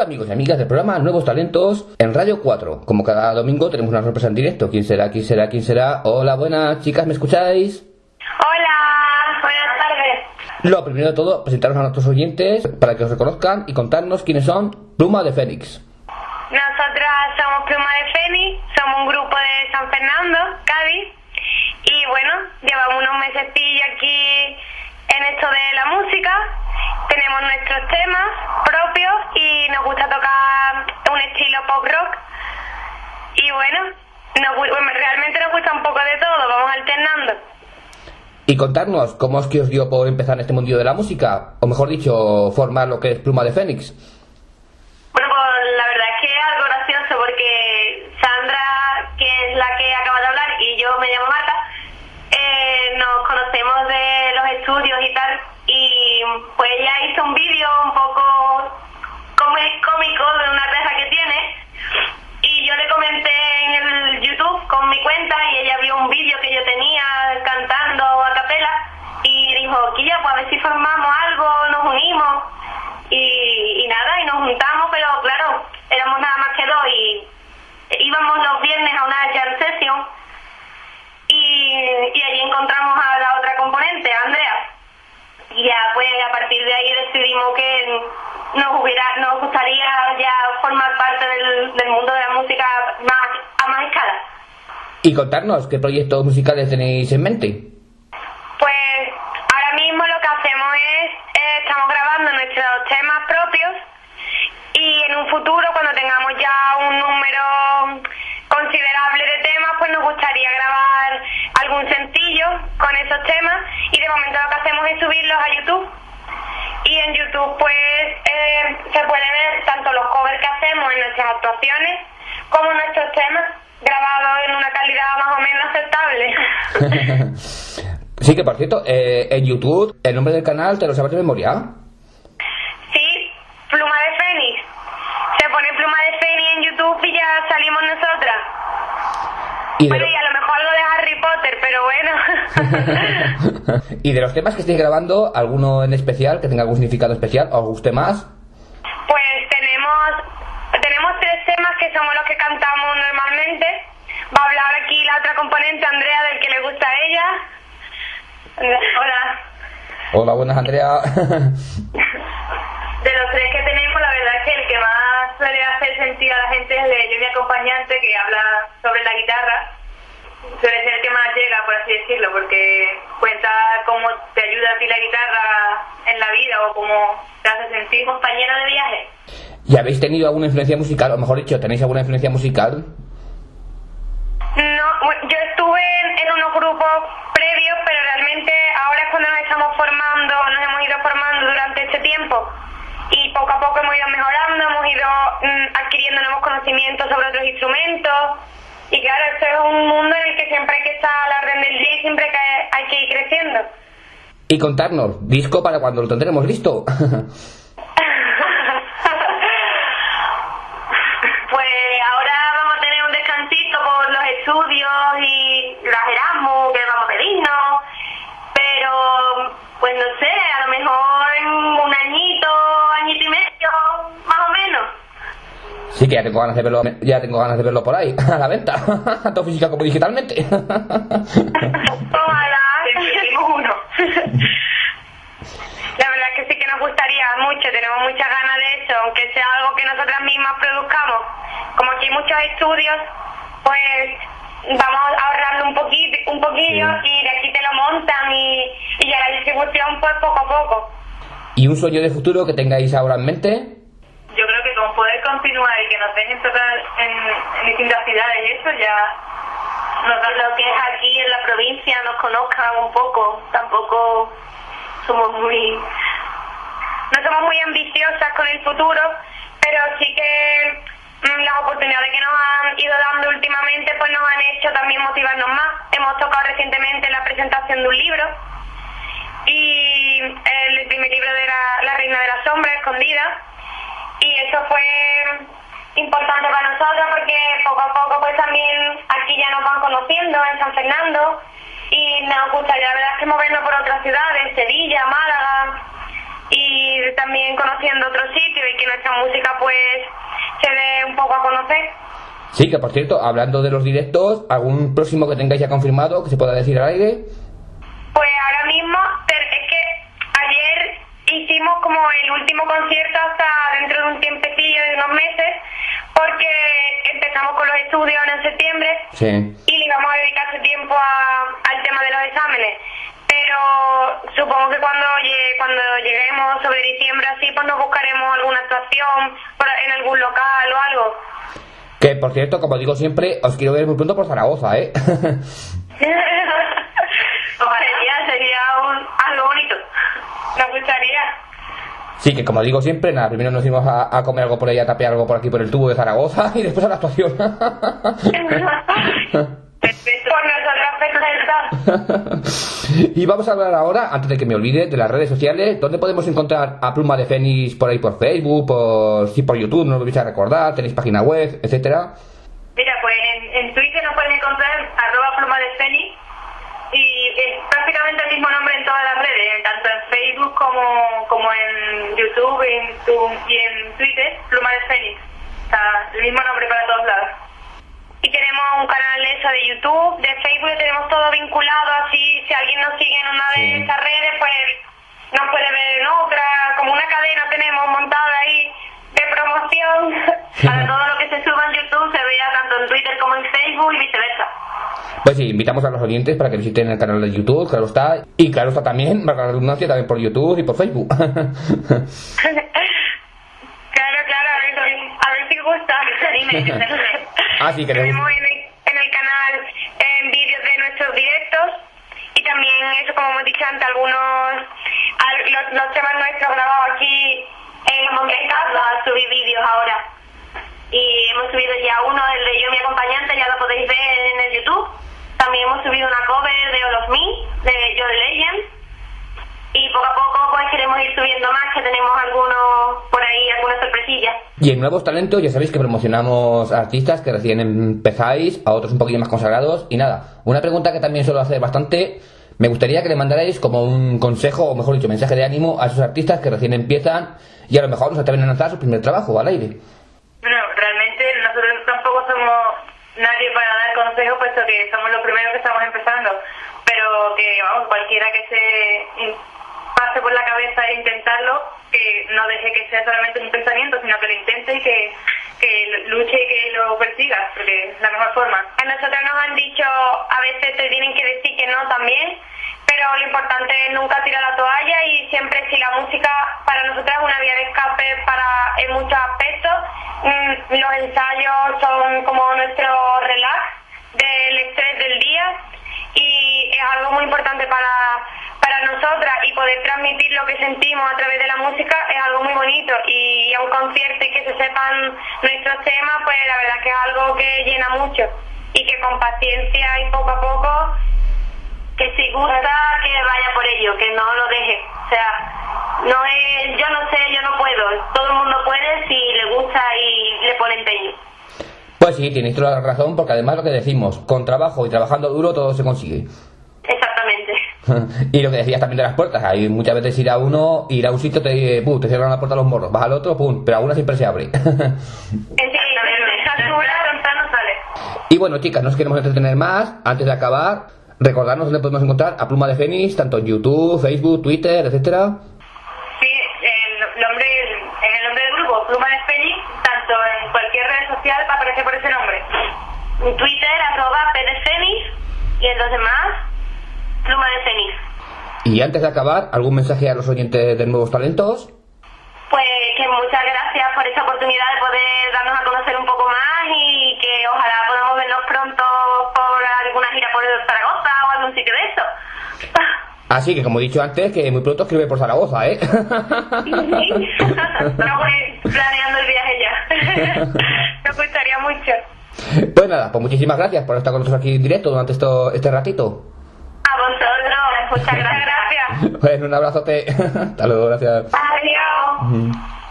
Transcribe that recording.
Hola amigos y amigas del programa Nuevos Talentos en Radio 4. Como cada domingo tenemos una sorpresa en directo. ¿Quién será? ¿Quién será? ¿Quién será? Hola, buenas chicas, ¿me escucháis? Hola, buenas tardes. Lo primero de todo, presentaros a nuestros oyentes para que os reconozcan y contarnos quiénes son Pluma de Fénix. Nosotras somos Pluma de Fénix, somos un grupo de San Fernando, Cádiz, y bueno, llevamos unos meses aquí en esto de la música, tenemos nuestros temas nos gusta tocar un estilo pop rock, y bueno, nos bueno, realmente nos gusta un poco de todo, vamos alternando. Y contarnos cómo es que os dio por empezar en este mundillo de la música, o mejor dicho, formar lo que es Pluma de Fénix. Bueno, pues la verdad es que es algo gracioso porque Sandra, que es la que acaba de hablar, y yo me llamo Marta, eh, nos conocemos de los estudios y tal, y pues ella hizo un vídeo un poco come- cómico de una reja que tiene, y yo le comenté en el YouTube con mi cuenta, y ella vio un vídeo que yo tenía cantando a capela, y dijo, Quilla, pues a ver si formamos algo, nos unimos, y, y nada, y nos juntamos, pero claro, éramos nada más que dos y íbamos los viernes a una jam session y, y allí encontramos a la otra componente, a Andrea. Y ya pues a partir de ahí decidimos que nos hubiera, nos gustaría ya formar parte del, del mundo de la música más, a más escala. Y contarnos qué proyectos musicales tenéis en mente. Pues ahora mismo lo que hacemos es, eh, estamos grabando nuestros temas propios y en un futuro cuando tengamos ya un número considerable de temas, pues nos gustaría grabar algún sencillo con esos temas y de momento lo que hacemos es subirlos a YouTube. Y en YouTube pues eh, se puede ver tanto los covers que hacemos en nuestras actuaciones como nuestros temas grabados en una calidad más o menos aceptable. sí, que por cierto, eh, en YouTube, el nombre del canal, ¿te lo sabes de memoria? Sí, Pluma de Fénix. Se pone Pluma de Fénix en YouTube y ya salimos nosotras. Y Bueno, y a lo mejor algo de Harry Potter, pero bueno. y de los temas que estáis grabando, ¿alguno en especial que tenga algún significado especial o os guste más? pues tenemos tenemos tres temas que somos los que cantamos normalmente. Va a hablar aquí la otra componente, Andrea, del que le gusta a ella. Hola. Hola, buenas, Andrea. De los tres que tenemos, la verdad es que el que más suele hacer sentir a la gente es el de mi acompañante, que habla sobre la guitarra. Suele ser el que más llega, por así decirlo, porque cuenta cómo te ayuda a ti la guitarra en la vida o cómo te hace sentir compañero de viaje. ¿Y habéis tenido alguna influencia musical? O mejor dicho, ¿tenéis alguna influencia musical? No, yo estuve en, en unos grupos previos, pero realmente ahora es cuando nos estamos formando, nos hemos ido formando durante este tiempo y poco a poco hemos ido mejorando, hemos ido mm, adquiriendo nuevos conocimientos sobre otros instrumentos y claro, esto es un mundo en el que siempre hay que estar a la orden del día y siempre que hay que ir creciendo. Y contarnos, disco para cuando lo tendremos listo. pues no sé, a lo mejor en un añito, añito y medio, más o menos. sí que ya tengo ganas de verlo, ya tengo ganas de verlo por ahí, a la venta, tanto física como digitalmente. Ojalá. uno. La verdad es que sí que nos gustaría mucho, tenemos muchas ganas de eso, aunque sea algo que nosotras mismas produzcamos. Como aquí hay muchos estudios, pues vamos ahorrando un poquito, un poquillo y de aquí te lo montan y, y ya la distribución pues poco a poco. ¿Y un sueño de futuro que tengáis ahora en mente? Yo creo que con poder continuar y que nos dejen tocar en, en distintas ciudades y eso ya nos da lo que es aquí en la provincia, nos conozcan un poco, tampoco somos muy no somos muy ambiciosas con el futuro, pero sí que las oportunidades que nos han ido dando últimamente pues nos han hecho también motivarnos más. Hemos tocado recientemente la presentación de un libro. Y el primer libro de la, Reina de la Sombra, Escondida, y eso fue importante para nosotros porque poco a poco pues también aquí ya nos van conociendo en San Fernando. Y nos gustaría la verdad es que movernos por otras ciudades, Sevilla, Málaga, y también conociendo otros sitios y que nuestra música pues se dé un poco a conocer. Sí, que por cierto, hablando de los directos, ¿algún próximo que tengáis ya confirmado que se pueda decir al aire? Pues ahora mismo, es que ayer hicimos como el último concierto hasta dentro de un tiempecillo de unos meses, porque empezamos con los estudios en septiembre y le íbamos a dedicar ese tiempo al tema de los exámenes. Pero supongo que cuando cuando lleguemos sobre diciembre así, pues nos buscaremos alguna actuación en algún local o algo. Que por cierto, como digo siempre, os quiero ver muy pronto por Zaragoza, ¿eh? sería, sería un, algo bonito. Nos gustaría. Sí, que como digo siempre, nada, primero nos íbamos a, comer algo por ahí, a tapear algo por aquí por el tubo de Zaragoza y después a la actuación. y vamos a hablar ahora, antes de que me olvide, de las redes sociales. ¿Dónde podemos encontrar a Pluma de Fénix por ahí por Facebook, por, sí, por YouTube? No lo vais a recordar, tenéis página web, etcétera. Mira, pues en, Twitter nos pueden encontrar arroba Pluma de Fénix y es prácticamente el mismo nombre en todas las redes, tanto en Facebook como, como en YouTube y en Twitter, Pluma de Fénix. O sea, el mismo nombre para todos lados. Y tenemos un canal eso de YouTube, de Facebook, tenemos todo vinculado, así si alguien nos sigue en una de esas redes, pues nos puede ver en otra, como una cadena tenemos montada ahí de promoción para todo lo que se suba en YouTube, se vea tanto en Twitter como en Facebook y viceversa. Pues sí, invitamos a los oyentes para que visiten el canal de YouTube, claro está. Y claro está también, para la redundancia, también por YouTube y por Facebook. claro, claro, a ver, a ver si gusta. Ah, sí, Tenemos en el, en el canal en vídeos de nuestros directos y también, eso como hemos dicho antes, algunos, los, temas nuestros grabados aquí en casa a subir vídeos ahora. Y hemos subido ya uno, el de yo mi acompañante, ya lo podéis ver en el YouTube. También hemos subido una cover de All of Me, de John Legend. Y poco a poco pues queremos ir subiendo más, que tenemos algunos por ahí, algunas sorpresillas. Y en Nuevos Talentos ya sabéis que promocionamos artistas que recién empezáis, a otros un poquito más consagrados. Y nada, una pregunta que también suelo hacer bastante me gustaría que le mandarais como un consejo, o mejor dicho, mensaje de ánimo a esos artistas que recién empiezan y a lo mejor no se atreven a lanzar su primer trabajo al aire. Bueno, realmente nosotros tampoco somos nadie para dar consejos, puesto que somos los primeros que estamos empezando. Pero que, vamos, cualquiera que se pase por la cabeza e intentarlo, que no deje que sea solamente un pensamiento, sino que lo intente y que, que luche y que lo persiga, porque es la mejor forma. A nosotros nos han dicho, a veces te tienen que decir que no también, pero lo importante es nunca tirar la toalla y siempre si la música para nosotros es una vía de escape para en muchos aspectos. Mm, los ensayos son como nuestro relax del estrés del día y es algo muy importante para, para nosotras y transmitir lo que sentimos a través de la música es algo muy bonito y a un concierto y que se sepan nuestros temas pues la verdad que es algo que llena mucho y que con paciencia y poco a poco que si gusta que vaya por ello, que no lo deje. O sea, no es yo no sé, yo no puedo. Todo el mundo puede si le gusta y le pone empeño. Pues sí, tienes toda la razón, porque además lo que decimos, con trabajo y trabajando duro todo se consigue. Y lo que decías también de las puertas, hay muchas veces ir a uno, ir a un sitio, te, te cierran la puerta a los morros, vas al otro, pum, pero a una siempre se abre. y bueno, chicas, nos queremos entretener más. Antes de acabar, Recordarnos dónde podemos encontrar a Pluma de Fénix, tanto en YouTube, Facebook, Twitter, etcétera. Sí, el nombre, en el nombre del grupo, Pluma de Fénix, tanto en cualquier red social aparece por ese nombre. Twitter, arroba Fénix, y en los demás. Y antes de acabar, ¿algún mensaje a los oyentes de Nuevos Talentos? Pues que muchas gracias por esta oportunidad de poder darnos a conocer un poco más y que ojalá podamos vernos pronto por alguna gira por Zaragoza o algún sitio de eso. Así que, como he dicho antes, que muy pronto escribe por Zaragoza, ¿eh? Sí, voy planeando el viaje ya. Me gustaría mucho. Pues nada, pues muchísimas gracias por estar con nosotros aquí en directo durante esto, este ratito. A vosotros, muchas gracias. Bueno, un abrazote. Hasta luego, gracias. Adiós.